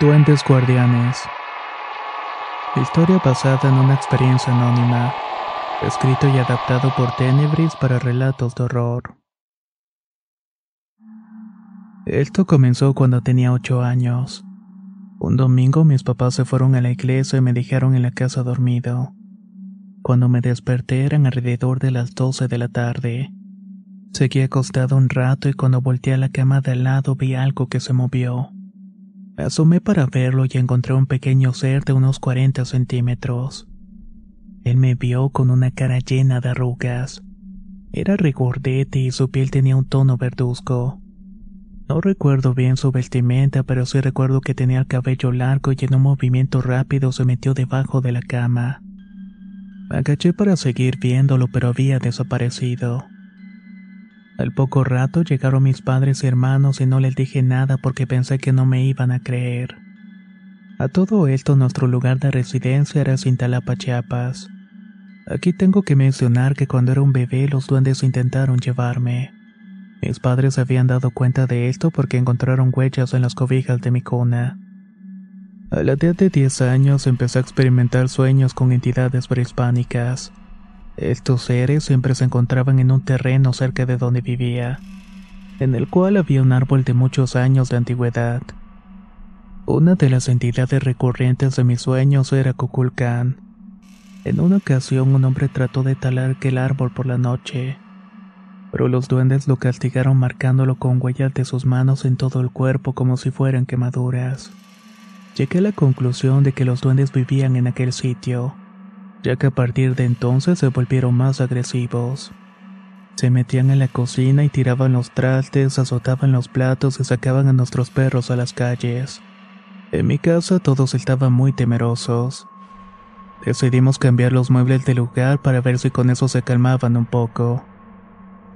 Duendes Guardianes. Historia basada en una experiencia anónima. Escrito y adaptado por Tenebris para relatos de horror. Esto comenzó cuando tenía ocho años. Un domingo mis papás se fueron a la iglesia y me dejaron en la casa dormido. Cuando me desperté eran alrededor de las doce de la tarde. Seguí acostado un rato y cuando volteé a la cama de al lado vi algo que se movió. Asomé para verlo y encontré un pequeño ser de unos 40 centímetros. Él me vio con una cara llena de arrugas. Era regordete y su piel tenía un tono verduzco. No recuerdo bien su vestimenta, pero sí recuerdo que tenía el cabello largo y en un movimiento rápido se metió debajo de la cama. Me agaché para seguir viéndolo, pero había desaparecido. Al poco rato llegaron mis padres y hermanos y no les dije nada porque pensé que no me iban a creer. A todo esto nuestro lugar de residencia era Cintalapa, Chiapas. Aquí tengo que mencionar que cuando era un bebé los duendes intentaron llevarme. Mis padres habían dado cuenta de esto porque encontraron huellas en las cobijas de mi cuna. A la edad de 10 años empecé a experimentar sueños con entidades prehispánicas. Estos seres siempre se encontraban en un terreno cerca de donde vivía, en el cual había un árbol de muchos años de antigüedad. Una de las entidades recurrentes de mis sueños era Kukulcán. En una ocasión un hombre trató de talar aquel árbol por la noche, pero los duendes lo castigaron marcándolo con huellas de sus manos en todo el cuerpo como si fueran quemaduras. Llegué a la conclusión de que los duendes vivían en aquel sitio ya que a partir de entonces se volvieron más agresivos. Se metían en la cocina y tiraban los trastes, azotaban los platos y sacaban a nuestros perros a las calles. En mi casa todos estaban muy temerosos. Decidimos cambiar los muebles del lugar para ver si con eso se calmaban un poco.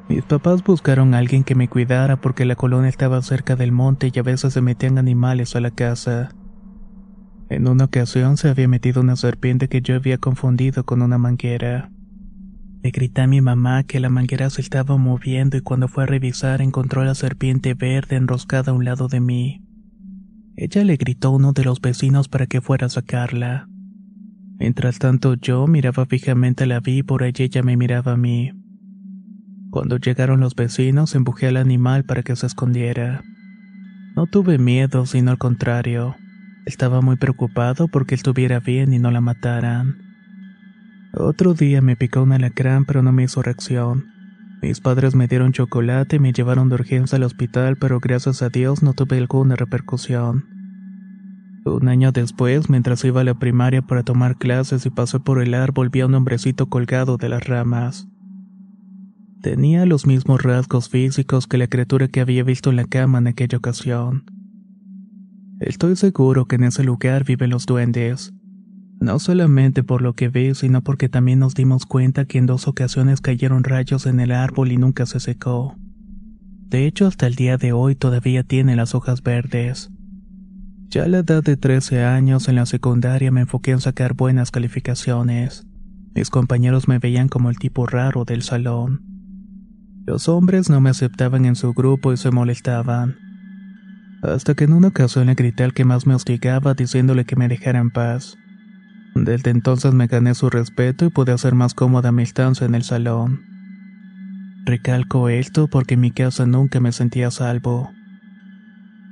Mis papás buscaron a alguien que me cuidara porque la colonia estaba cerca del monte y a veces se metían animales a la casa. En una ocasión se había metido una serpiente que yo había confundido con una manguera. Le grité a mi mamá que la manguera se estaba moviendo y cuando fue a revisar encontró la serpiente verde enroscada a un lado de mí. Ella le gritó a uno de los vecinos para que fuera a sacarla. Mientras tanto yo miraba fijamente a la víbora y ella me miraba a mí. Cuando llegaron los vecinos empujé al animal para que se escondiera. No tuve miedo, sino al contrario. Estaba muy preocupado porque estuviera bien y no la mataran. Otro día me picó un alacrán pero no me hizo reacción. Mis padres me dieron chocolate y me llevaron de urgencia al hospital pero gracias a Dios no tuve alguna repercusión. Un año después, mientras iba a la primaria para tomar clases y pasé por el árbol, vi a un hombrecito colgado de las ramas. Tenía los mismos rasgos físicos que la criatura que había visto en la cama en aquella ocasión. Estoy seguro que en ese lugar viven los duendes. No solamente por lo que vi, sino porque también nos dimos cuenta que en dos ocasiones cayeron rayos en el árbol y nunca se secó. De hecho, hasta el día de hoy todavía tiene las hojas verdes. Ya a la edad de 13 años en la secundaria me enfoqué en sacar buenas calificaciones. Mis compañeros me veían como el tipo raro del salón. Los hombres no me aceptaban en su grupo y se molestaban. Hasta que en una ocasión le grité al que más me hostigaba diciéndole que me dejara en paz. Desde entonces me gané su respeto y pude hacer más cómoda mi estancia en el salón. Recalco esto porque en mi casa nunca me sentía a salvo.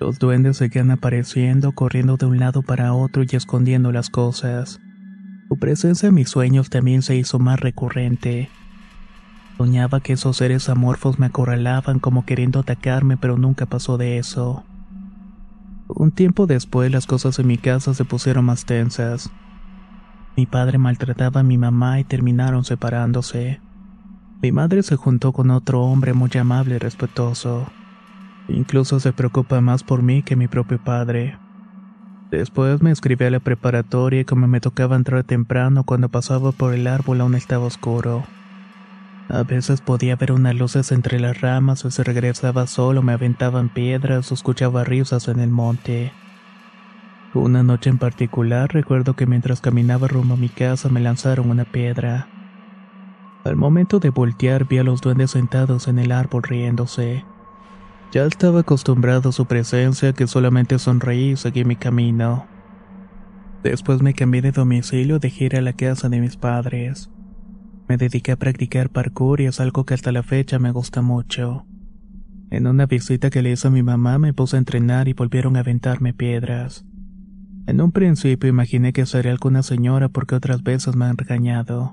Los duendes seguían apareciendo, corriendo de un lado para otro y escondiendo las cosas. Su presencia en mis sueños también se hizo más recurrente. Soñaba que esos seres amorfos me acorralaban como queriendo atacarme, pero nunca pasó de eso. Un tiempo después las cosas en mi casa se pusieron más tensas. Mi padre maltrataba a mi mamá y terminaron separándose. Mi madre se juntó con otro hombre muy amable y respetuoso. Incluso se preocupa más por mí que mi propio padre. Después me escribí a la preparatoria y como me tocaba entrar temprano cuando pasaba por el árbol aún estaba oscuro. A veces podía ver unas luces entre las ramas o si regresaba solo me aventaban piedras o escuchaba risas en el monte. Una noche en particular recuerdo que mientras caminaba rumbo a mi casa me lanzaron una piedra. Al momento de voltear vi a los duendes sentados en el árbol riéndose. Ya estaba acostumbrado a su presencia que solamente sonreí y seguí mi camino. Después me cambié de domicilio de gira a la casa de mis padres. Me dediqué a practicar parkour y es algo que hasta la fecha me gusta mucho. En una visita que le hizo a mi mamá me puse a entrenar y volvieron a aventarme piedras. En un principio imaginé que sería alguna señora porque otras veces me han regañado.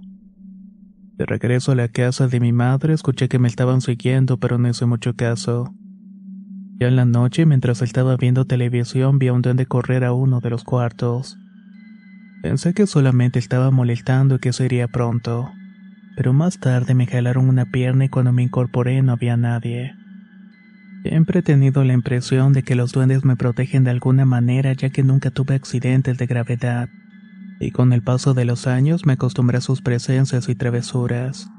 De regreso a la casa de mi madre escuché que me estaban siguiendo, pero no hice mucho caso. Ya en la noche, mientras estaba viendo televisión, vi a un duende correr a uno de los cuartos. Pensé que solamente estaba molestando y que sería pronto. Pero más tarde me jalaron una pierna y cuando me incorporé no había nadie. Siempre he tenido la impresión de que los duendes me protegen de alguna manera ya que nunca tuve accidentes de gravedad y con el paso de los años me acostumbré a sus presencias y travesuras.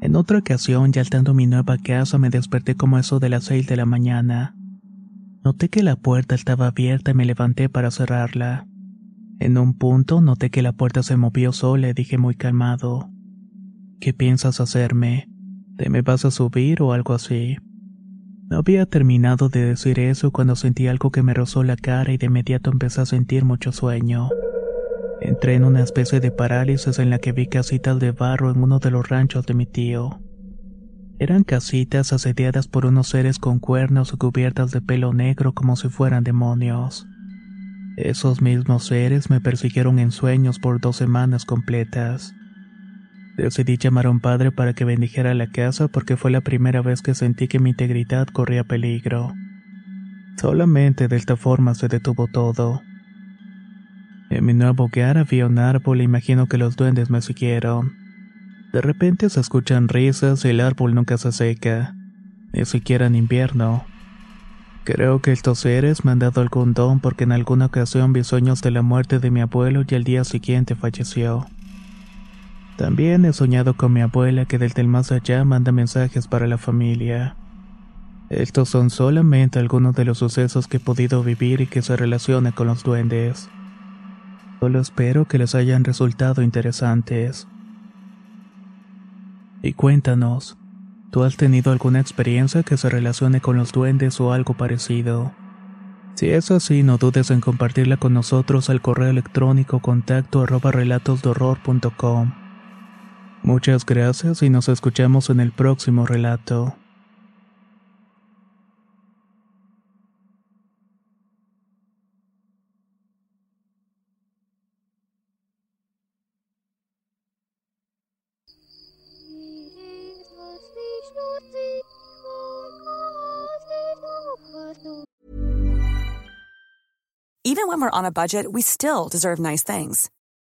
En otra ocasión, ya estando en mi nueva casa, me desperté como eso de las seis de la mañana. Noté que la puerta estaba abierta y me levanté para cerrarla. En un punto noté que la puerta se movió sola y dije muy calmado. ¿Qué piensas hacerme? ¿Te me vas a subir o algo así? No había terminado de decir eso cuando sentí algo que me rozó la cara y de inmediato empecé a sentir mucho sueño. Entré en una especie de parálisis en la que vi casitas de barro en uno de los ranchos de mi tío. Eran casitas asediadas por unos seres con cuernos cubiertas de pelo negro como si fueran demonios. Esos mismos seres me persiguieron en sueños por dos semanas completas. Decidí llamar a un padre para que bendijera la casa porque fue la primera vez que sentí que mi integridad corría peligro. Solamente de esta forma se detuvo todo. En mi nuevo hogar había un árbol e imagino que los duendes me siguieron. De repente se escuchan risas y el árbol nunca se seca, ni siquiera en invierno. Creo que estos seres me han dado algún don porque en alguna ocasión vi sueños de la muerte de mi abuelo y al día siguiente falleció. También he soñado con mi abuela que desde el más allá manda mensajes para la familia. Estos son solamente algunos de los sucesos que he podido vivir y que se relacionan con los duendes. Solo espero que les hayan resultado interesantes. Y cuéntanos, ¿tú has tenido alguna experiencia que se relacione con los duendes o algo parecido? Si es así, no dudes en compartirla con nosotros al correo electrónico contacto. Muchas gracias y nos escuchamos en el próximo relato. Even when we're on a budget, we still deserve nice things.